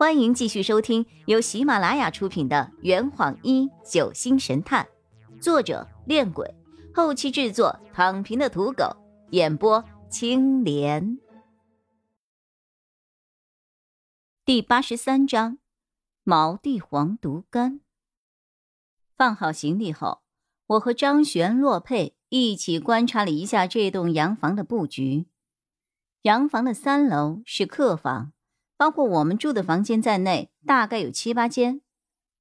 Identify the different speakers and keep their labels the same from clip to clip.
Speaker 1: 欢迎继续收听由喜马拉雅出品的《圆谎一九星神探》，作者：恋鬼，后期制作：躺平的土狗，演播：青莲。第八十三章：毛地黄毒干。放好行李后，我和张璇、洛佩一起观察了一下这栋洋房的布局。洋房的三楼是客房。包括我们住的房间在内，大概有七八间。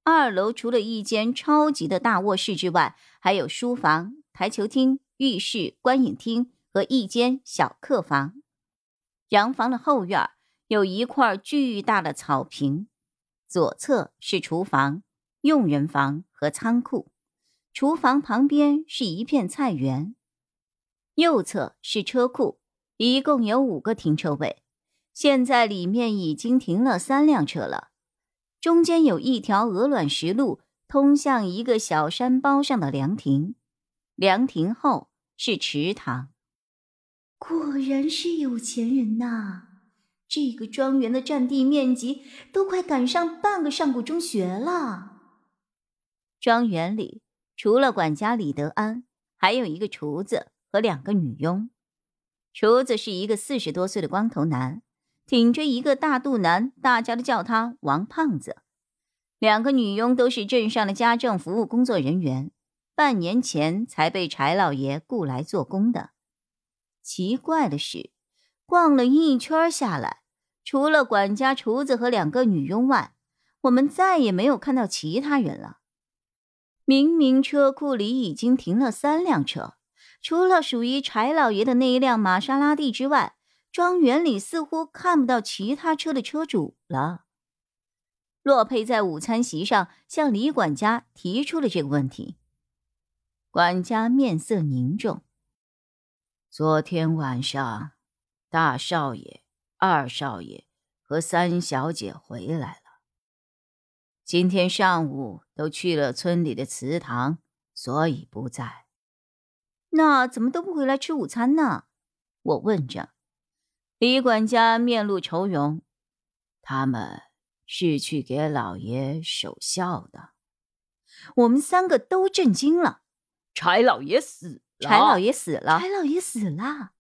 Speaker 1: 二楼除了一间超级的大卧室之外，还有书房、台球厅、浴室、观影厅和一间小客房。洋房的后院有一块巨大的草坪，左侧是厨房、佣人房和仓库，厨房旁边是一片菜园，右侧是车库，一共有五个停车位。现在里面已经停了三辆车了，中间有一条鹅卵石路通向一个小山包上的凉亭，凉亭后是池塘。果然是有钱人呐！这个庄园的占地面积都快赶上半个上古中学了。庄园里除了管家李德安，还有一个厨子和两个女佣。厨子是一个四十多岁的光头男。挺着一个大肚腩，大家都叫他王胖子。两个女佣都是镇上的家政服务工作人员，半年前才被柴老爷雇来做工的。奇怪的是，逛了一圈下来，除了管家、厨子和两个女佣外，我们再也没有看到其他人了。明明车库里已经停了三辆车，除了属于柴老爷的那一辆玛莎拉蒂之外。庄园里似乎看不到其他车的车主了。洛佩在午餐席上向李管家提出了这个问题。管家面色凝重。昨天晚上，大少爷、二少爷和三小姐回来了。今天上午都去了村里的祠堂，所以不在。那怎么都不回来吃午餐呢？我问着。李管家面露愁容，他们是去给老爷守孝的。我们三个都震惊了。
Speaker 2: 柴老爷死
Speaker 1: 了！柴老爷死了！柴老爷死了！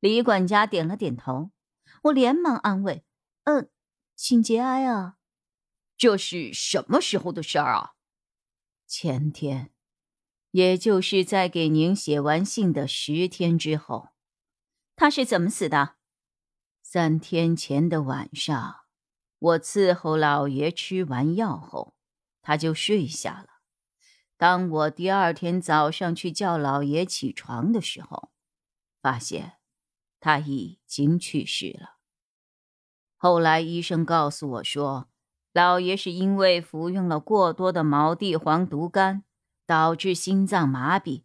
Speaker 1: 李管家点了点头。我连忙安慰：“嗯，请节哀啊。”
Speaker 2: 这是什么时候的事儿啊？
Speaker 1: 前天，也就是在给您写完信的十天之后。他是怎么死的？三天前的晚上，我伺候老爷吃完药后，他就睡下了。当我第二天早上去叫老爷起床的时候，发现他已经去世了。后来医生告诉我说，老爷是因为服用了过多的毛地黄毒干，导致心脏麻痹，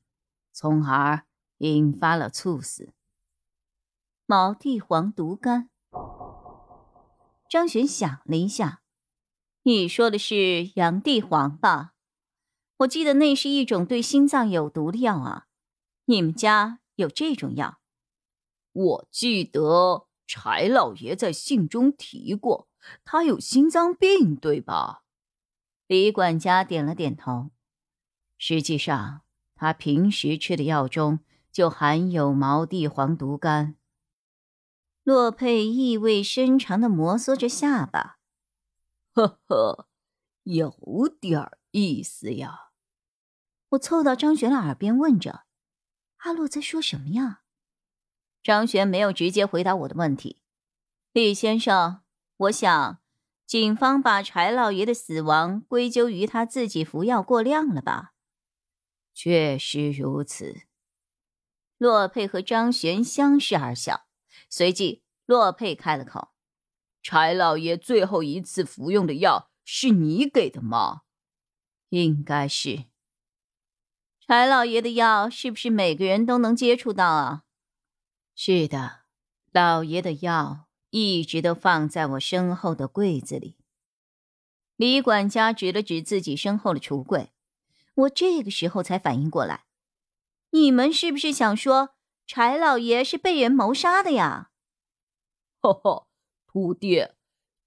Speaker 1: 从而引发了猝死。毛地黄毒干。张璇想了一下，你说的是洋地黄吧？我记得那是一种对心脏有毒的药啊。你们家有这种药？
Speaker 2: 我记得柴老爷在信中提过，他有心脏病，对吧？
Speaker 1: 李管家点了点头。实际上，他平时吃的药中就含有毛地黄毒干。洛佩意味深长的摩挲着下巴，
Speaker 2: 呵呵，有点意思呀。
Speaker 1: 我凑到张璇的耳边问着：“阿洛在说什么呀？”张璇没有直接回答我的问题。李先生，我想，警方把柴老爷的死亡归咎于他自己服药过量了吧？
Speaker 2: 确实如此。
Speaker 1: 洛佩和张璇相视而笑。随即，洛佩开了口：“
Speaker 2: 柴老爷最后一次服用的药是你给的吗？
Speaker 1: 应该是。柴老爷的药是不是每个人都能接触到啊？是的，老爷的药一直都放在我身后的柜子里。”李管家指了指自己身后的橱柜，我这个时候才反应过来：“你们是不是想说？”柴老爷是被人谋杀的呀！
Speaker 2: 呵呵，徒弟，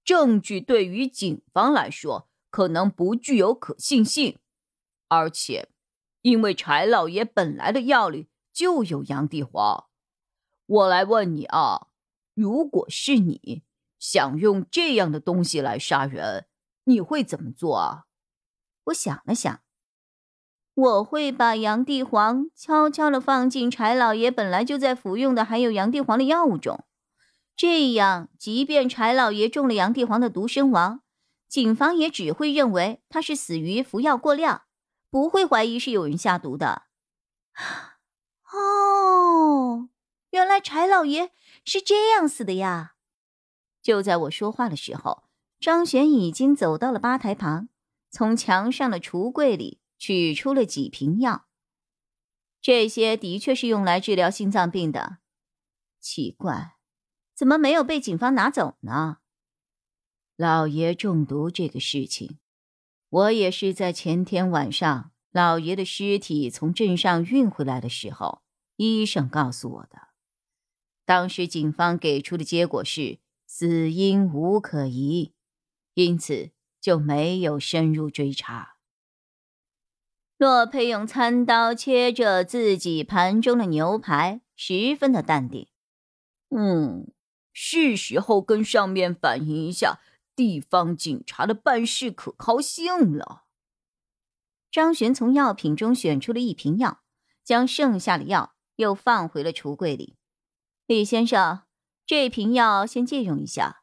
Speaker 2: 证据对于警方来说可能不具有可信性，而且，因为柴老爷本来的药里就有洋地黄。我来问你啊，如果是你想用这样的东西来杀人，你会怎么做啊？
Speaker 1: 我想了想，我会把洋地黄悄悄的放进柴老爷本来就在服用的含有洋地黄的药物中。这样，即便柴老爷中了洋地黄的毒身亡，警方也只会认为他是死于服药过量，不会怀疑是有人下毒的。哦，原来柴老爷是这样死的呀！就在我说话的时候，张璇已经走到了吧台旁，从墙上的橱柜里取出了几瓶药。这些的确是用来治疗心脏病的。奇怪。怎么没有被警方拿走呢？老爷中毒这个事情，我也是在前天晚上老爷的尸体从镇上运回来的时候，医生告诉我的。当时警方给出的结果是死因无可疑，因此就没有深入追查。洛佩用餐刀切着自己盘中的牛排，十分的淡定。
Speaker 2: 嗯。是时候跟上面反映一下地方警察的办事可靠性了。
Speaker 1: 张璇从药品中选出了一瓶药，将剩下的药又放回了橱柜里。李先生，这瓶药先借用一下。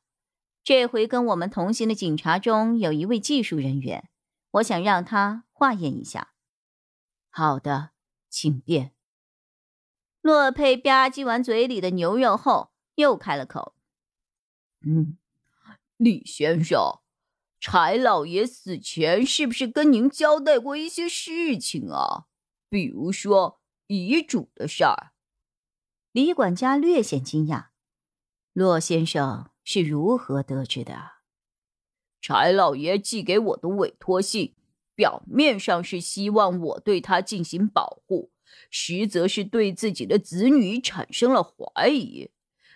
Speaker 1: 这回跟我们同行的警察中有一位技术人员，我想让他化验一下。
Speaker 2: 好的，请便。
Speaker 1: 洛佩吧唧完嘴里的牛肉后。又开了口，
Speaker 2: 嗯，李先生，柴老爷死前是不是跟您交代过一些事情啊？比如说遗嘱的事儿？
Speaker 1: 李管家略显惊讶，骆先生是如何得知的？
Speaker 2: 柴老爷寄给我的委托信，表面上是希望我对他进行保护，实则是对自己的子女产生了怀疑。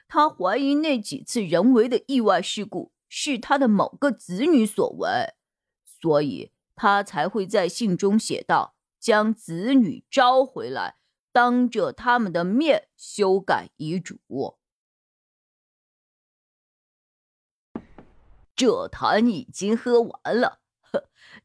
Speaker 2: 他怀疑那几次人为的意外事故是他的某个子女所为，所以他才会在信中写道：“将子女招回来，当着他们的面修改遗嘱。”这坛已经喝完了，